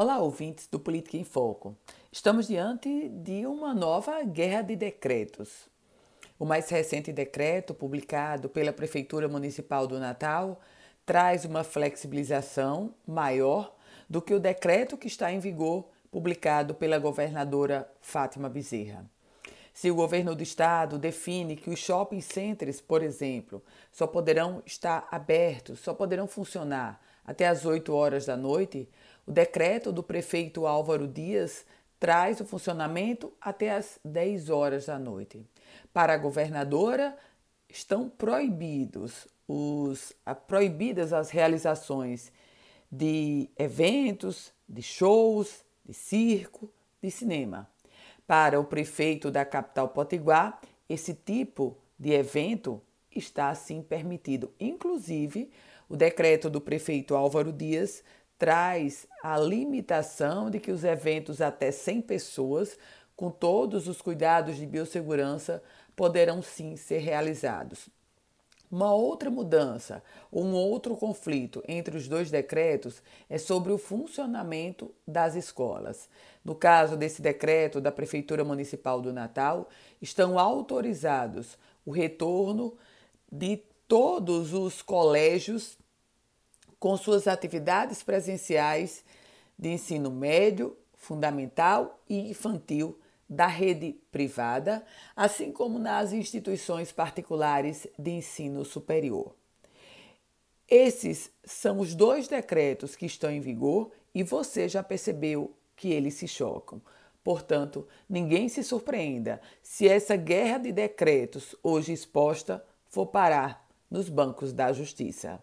Olá, ouvintes do Política em Foco. Estamos diante de uma nova guerra de decretos. O mais recente decreto, publicado pela Prefeitura Municipal do Natal, traz uma flexibilização maior do que o decreto que está em vigor, publicado pela governadora Fátima Bezerra. Se o governo do estado define que os shopping centers, por exemplo, só poderão estar abertos, só poderão funcionar até às 8 horas da noite, o decreto do prefeito Álvaro Dias traz o funcionamento até às 10 horas da noite. Para a governadora, estão proibidos os, proibidas as realizações de eventos, de shows, de circo, de cinema. Para o prefeito da capital potiguar, esse tipo de evento está assim permitido. Inclusive, o decreto do prefeito Álvaro Dias traz a limitação de que os eventos até 100 pessoas, com todos os cuidados de biossegurança, poderão sim ser realizados. Uma outra mudança, um outro conflito entre os dois decretos é sobre o funcionamento das escolas. No caso desse decreto da Prefeitura Municipal do Natal, estão autorizados o retorno de todos os colégios com suas atividades presenciais de ensino médio, fundamental e infantil da rede privada, assim como nas instituições particulares de ensino superior. Esses são os dois decretos que estão em vigor e você já percebeu que eles se chocam. Portanto, ninguém se surpreenda se essa guerra de decretos hoje exposta for parar nos bancos da justiça.